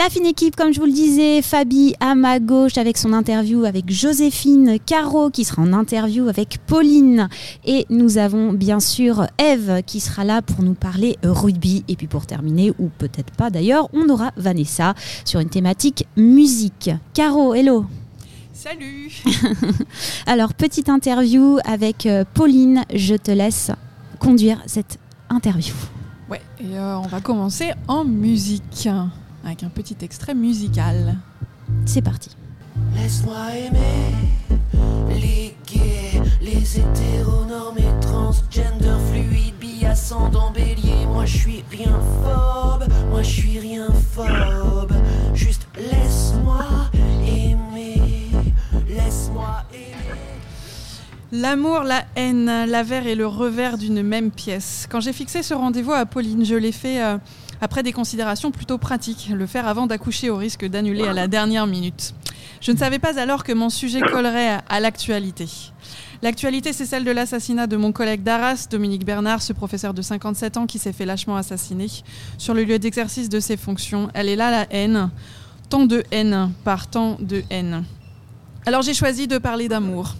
La fine équipe, comme je vous le disais, Fabi à ma gauche avec son interview avec Joséphine, Caro qui sera en interview avec Pauline. Et nous avons bien sûr Eve qui sera là pour nous parler rugby. Et puis pour terminer, ou peut-être pas d'ailleurs, on aura Vanessa sur une thématique musique. Caro, hello. Salut. Alors, petite interview avec euh, Pauline, je te laisse conduire cette interview. Ouais, et euh, on va commencer en musique, avec un petit extrait musical. C'est parti. Laisse-moi aimer les gays, les hétéronormés, transgender, fluides, bi-ascendant, bélier. Moi je suis rien phobe, moi je suis rien phobe. L'amour, la haine, l'avers et le revers d'une même pièce. Quand j'ai fixé ce rendez-vous à Pauline, je l'ai fait euh, après des considérations plutôt pratiques, le faire avant d'accoucher au risque d'annuler à la dernière minute. Je ne savais pas alors que mon sujet collerait à, à l'actualité. L'actualité, c'est celle de l'assassinat de mon collègue d'Arras, Dominique Bernard, ce professeur de 57 ans qui s'est fait lâchement assassiner sur le lieu d'exercice de ses fonctions. Elle est là, la haine. Tant de haine par tant de haine. Alors j'ai choisi de parler d'amour.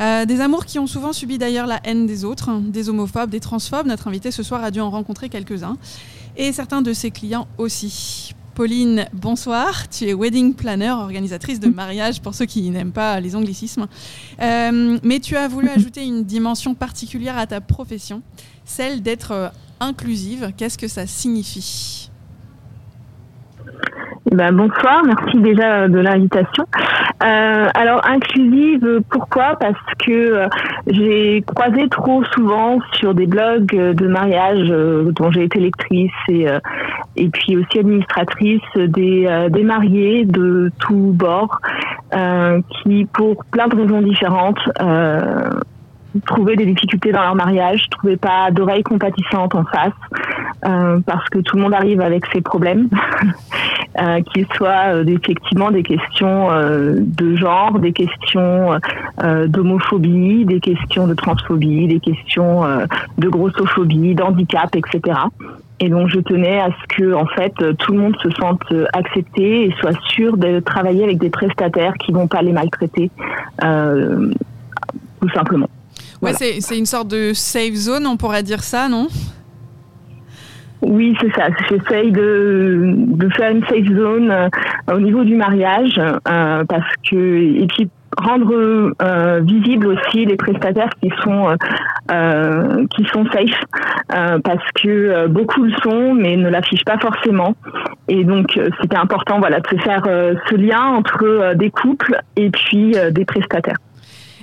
Euh, des amours qui ont souvent subi d'ailleurs la haine des autres, hein, des homophobes, des transphobes. Notre invité ce soir a dû en rencontrer quelques-uns. Et certains de ses clients aussi. Pauline, bonsoir. Tu es wedding planner, organisatrice de mariage pour ceux qui n'aiment pas les anglicismes. Euh, mais tu as voulu ajouter une dimension particulière à ta profession, celle d'être euh, inclusive. Qu'est-ce que ça signifie? Ben, bonsoir, merci déjà de l'invitation. Euh, alors inclusive, pourquoi? Parce que euh, j'ai croisé trop souvent sur des blogs de mariage euh, dont j'ai été lectrice et, euh, et puis aussi administratrice des, euh, des mariés de tous bords euh, qui, pour plein de raisons différentes, euh, trouvaient des difficultés dans leur mariage, trouvaient pas d'oreilles compatissantes en face, euh, parce que tout le monde arrive avec ses problèmes, euh, qu'ils soient euh, effectivement des questions euh, de genre, des questions euh, d'homophobie, des questions de transphobie, des questions euh, de grossophobie, d'handicap, etc. Et donc je tenais à ce que en fait tout le monde se sente accepté et soit sûr de travailler avec des prestataires qui vont pas les maltraiter, tout simplement. Ouais, Voilà. c'est une sorte de safe zone, on pourrait dire ça, non? Oui, c'est ça. J'essaye de, de faire une safe zone euh, au niveau du mariage euh, parce que et puis rendre euh, visible aussi les prestataires qui sont euh, euh, qui sont safe euh, parce que euh, beaucoup le sont mais ne l'affichent pas forcément et donc euh, c'était important voilà de se faire ce lien entre des couples et puis des prestataires.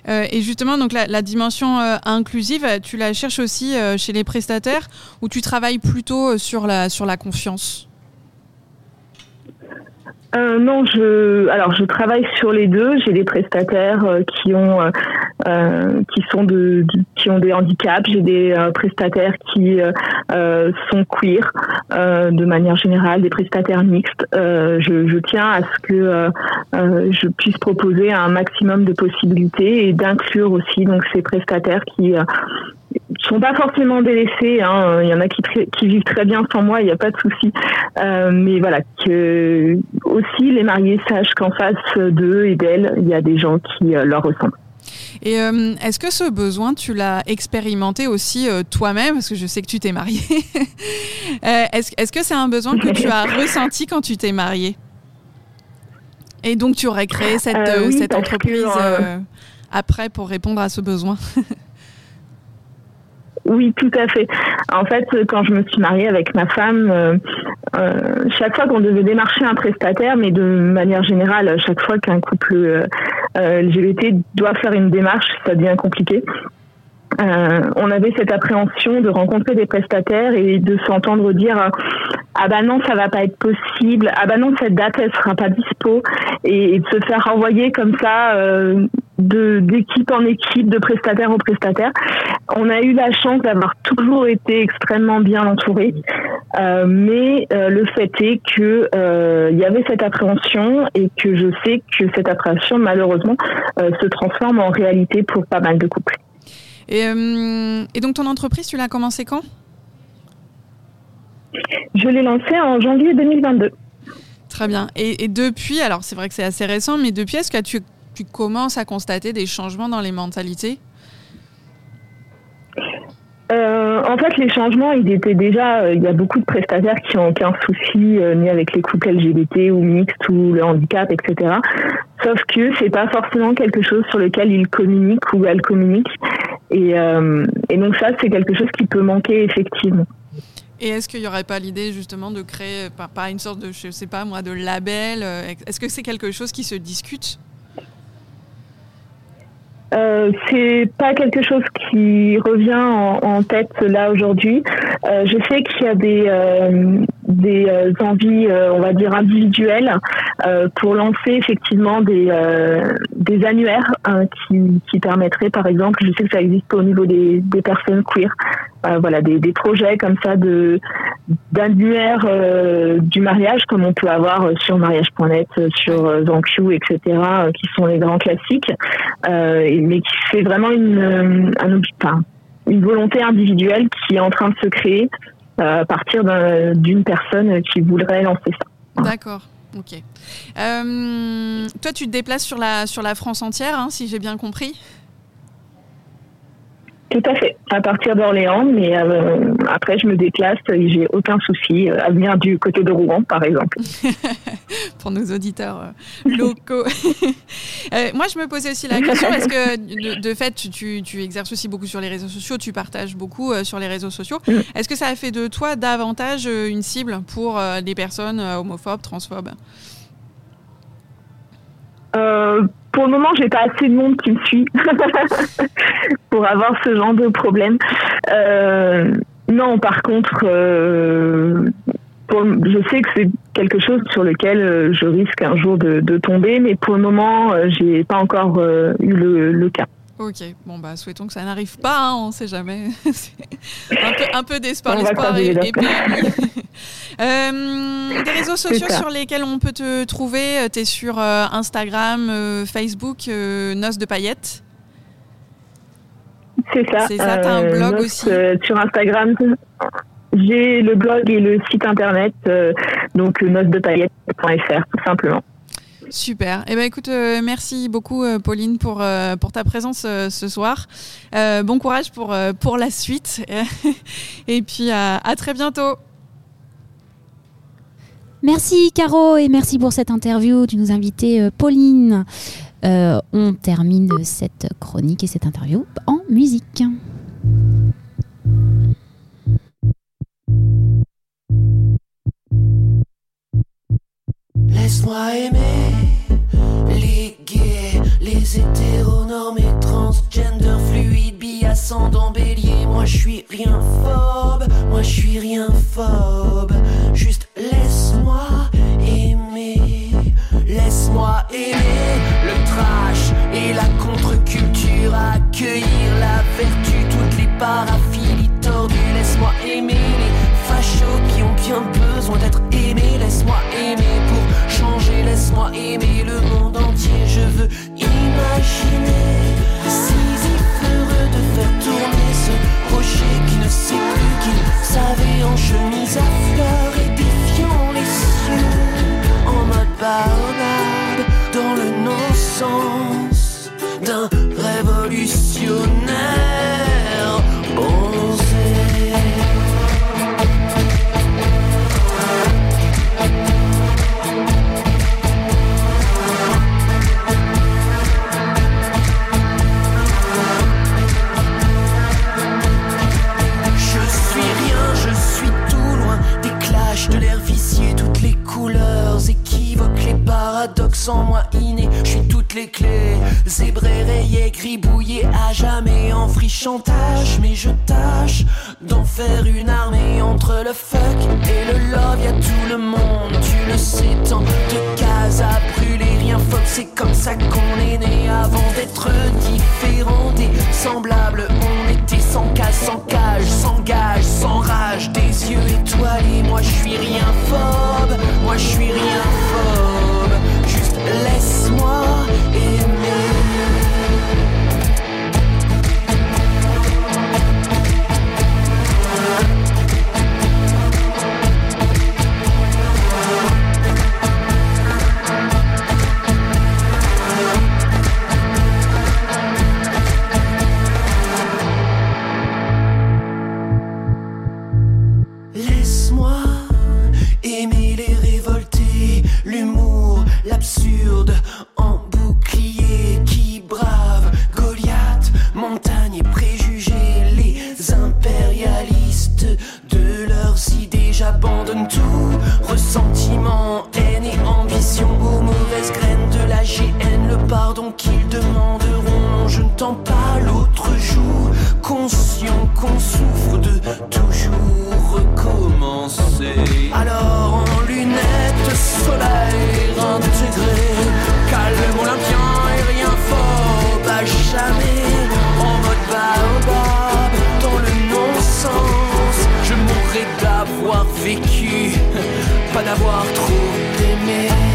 Euh, et justement, donc la, dimension euh, inclusive, tu la cherches aussi euh, chez les prestataires ou tu travailles plutôt sur la, sur la confiance? Euh, non, je alors je travaille sur les deux. J'ai des prestataires euh, qui ont euh, euh, qui sont de, qui ont des handicaps. J'ai des euh, prestataires qui sont queer de manière générale, des prestataires mixtes. Je, je tiens à ce que je puisse proposer un maximum de possibilités et d'inclure aussi donc ces prestataires qui sont pas forcément délaissés. Hein. Il y en a qui, vivent très bien sans moi, il n'y a pas de souci. Euh, mais voilà, que aussi les mariés sachent qu'en face d'eux et d'elles, il y a des gens qui euh, leur ressemblent. Et euh, est-ce que ce besoin, tu l'as expérimenté aussi euh, toi-même? Parce que je sais que tu t'es mariée. Est-ce, est-ce que c'est un besoin que tu as ressenti quand tu t'es mariée? Et donc tu aurais créé cette, oui, cette parce que, entreprise après pour répondre à ce besoin? Oui, tout à fait. En fait, quand je me suis mariée avec ma femme, euh, euh, chaque fois qu'on devait démarcher un prestataire, mais de manière générale, chaque fois qu'un couple euh, LGBT doit faire une démarche, ça devient compliqué. On avait cette appréhension de rencontrer des prestataires et de s'entendre dire ah bah non ça va pas être possible ah bah non cette date elle sera pas dispo et, de se faire renvoyer comme ça d'équipe en équipe de prestataire en prestataire on a eu la chance d'avoir toujours été extrêmement bien entourés euh, mais euh, le fait est que euh, il y avait cette appréhension et que je sais que cette appréhension malheureusement se transforme en réalité pour pas mal de couples et, et donc ton entreprise, tu l'as commencé quand? Je l'ai lancé en janvier 2022. Très bien. Et, et depuis, alors c'est vrai que c'est assez récent, mais depuis, est-ce que tu, tu commences à constater des changements dans les mentalités? Euh, en fait, les changements, ils étaient déjà. euh, Il y a beaucoup de prestataires qui ont aucun souci euh, ni avec les couples LGBT ou mixtes ou le handicap, etc. Sauf que c'est pas forcément quelque chose sur lequel ils communiquent ou elles communiquent. Et, euh, donc ça, c'est quelque chose qui peut manquer effectivement. Et est-ce qu'il n'y aurait pas l'idée justement de créer, pas, pas une sorte de, je sais pas moi, de label Est-ce que c'est quelque chose qui se discute? C'est pas quelque chose qui revient en, tête là aujourd'hui. Euh, je sais qu'il y a des euh, des euh, envies, on va dire individuelles, pour lancer effectivement des des annuaires hein, qui qui permettraient, par exemple, je sais que ça existe au niveau des des personnes queer, voilà, des des projets comme ça de d'annuaires euh, du mariage comme on peut avoir euh, sur mariage.net, euh, sur euh, ZenQ, etc., euh, qui sont les grands classiques, euh, mais qui fait vraiment une, euh, un, enfin, une volonté individuelle qui est en train de se créer euh, à partir d'un- d'une personne qui voudrait lancer ça. D'accord. Ok. Euh, toi, tu te déplaces sur la, sur la France entière, hein, si j'ai bien compris? Tout à fait, à partir d'Orléans, mais euh, après je me déplace et j'ai aucun souci euh, à venir du côté de Rouen, par exemple. pour nos auditeurs euh, locaux. Euh, moi, je me posais aussi la question, est-ce que de, de fait, tu, tu- exerces aussi beaucoup sur les réseaux sociaux, tu partages beaucoup euh, sur les réseaux sociaux. Mm. Est-ce que ça a fait de toi davantage une cible pour des personnes homophobes, transphobes? Euh, pour le moment, j'ai pas assez de monde qui me suit pour avoir ce genre de problème. Euh, non, par contre, euh, pour- je sais que c'est quelque chose sur lequel euh, je risque un jour de, de tomber, mais pour le moment, j'ai pas encore euh, eu le, le cas. Ok, bon bah souhaitons que ça n'arrive pas, hein, on sait jamais. Un peu, un peu d'espoir, Euh, des réseaux sociaux sur lesquels on peut te trouver, tu es sur euh, Instagram, euh, Facebook, euh, Noces de paillettes. C'est ça. C'est ça, t'as un blog aussi euh, Sur Instagram, j'ai le blog et le site internet, euh, donc notesdepaillettes.fr, tout simplement. Super. Eh ben écoute, euh, merci beaucoup euh, Pauline pour, euh, pour ta présence euh, ce soir. Euh, bon courage pour, euh, pour la suite. et puis à- à très bientôt. Merci Caro et merci pour cette interview. Tu nous invitais euh, Pauline. Euh, on termine cette chronique et cette interview en musique. Laisse-moi aimer les gays, les hétéronormés, transgender, fluides, bi ascendant bélier. Moi je suis rien phobe, moi je suis rien phobe. Laisse-moi aimer le Sans moi inné. Je suis toutes les clés, zébré, rayé, gribouillé à jamais en free chantage. Mais je tâche d'en faire une armée entre le fuck et le love. Y'a tout le monde, tu le sais, tant de cases à brûler. Rien fuck, c'est comme ça qu'on est né avant d'être différent des semblables. Demanderont, je ne tends pas l'autre joue, conscient qu'on souffre de toujours recommencer. Alors en lunettes soleil intégrées, calme olympien et rien fort, à jamais en mode baobab, dans le non-sens. Je mourrais d'avoir vécu, pas d'avoir trop aimé.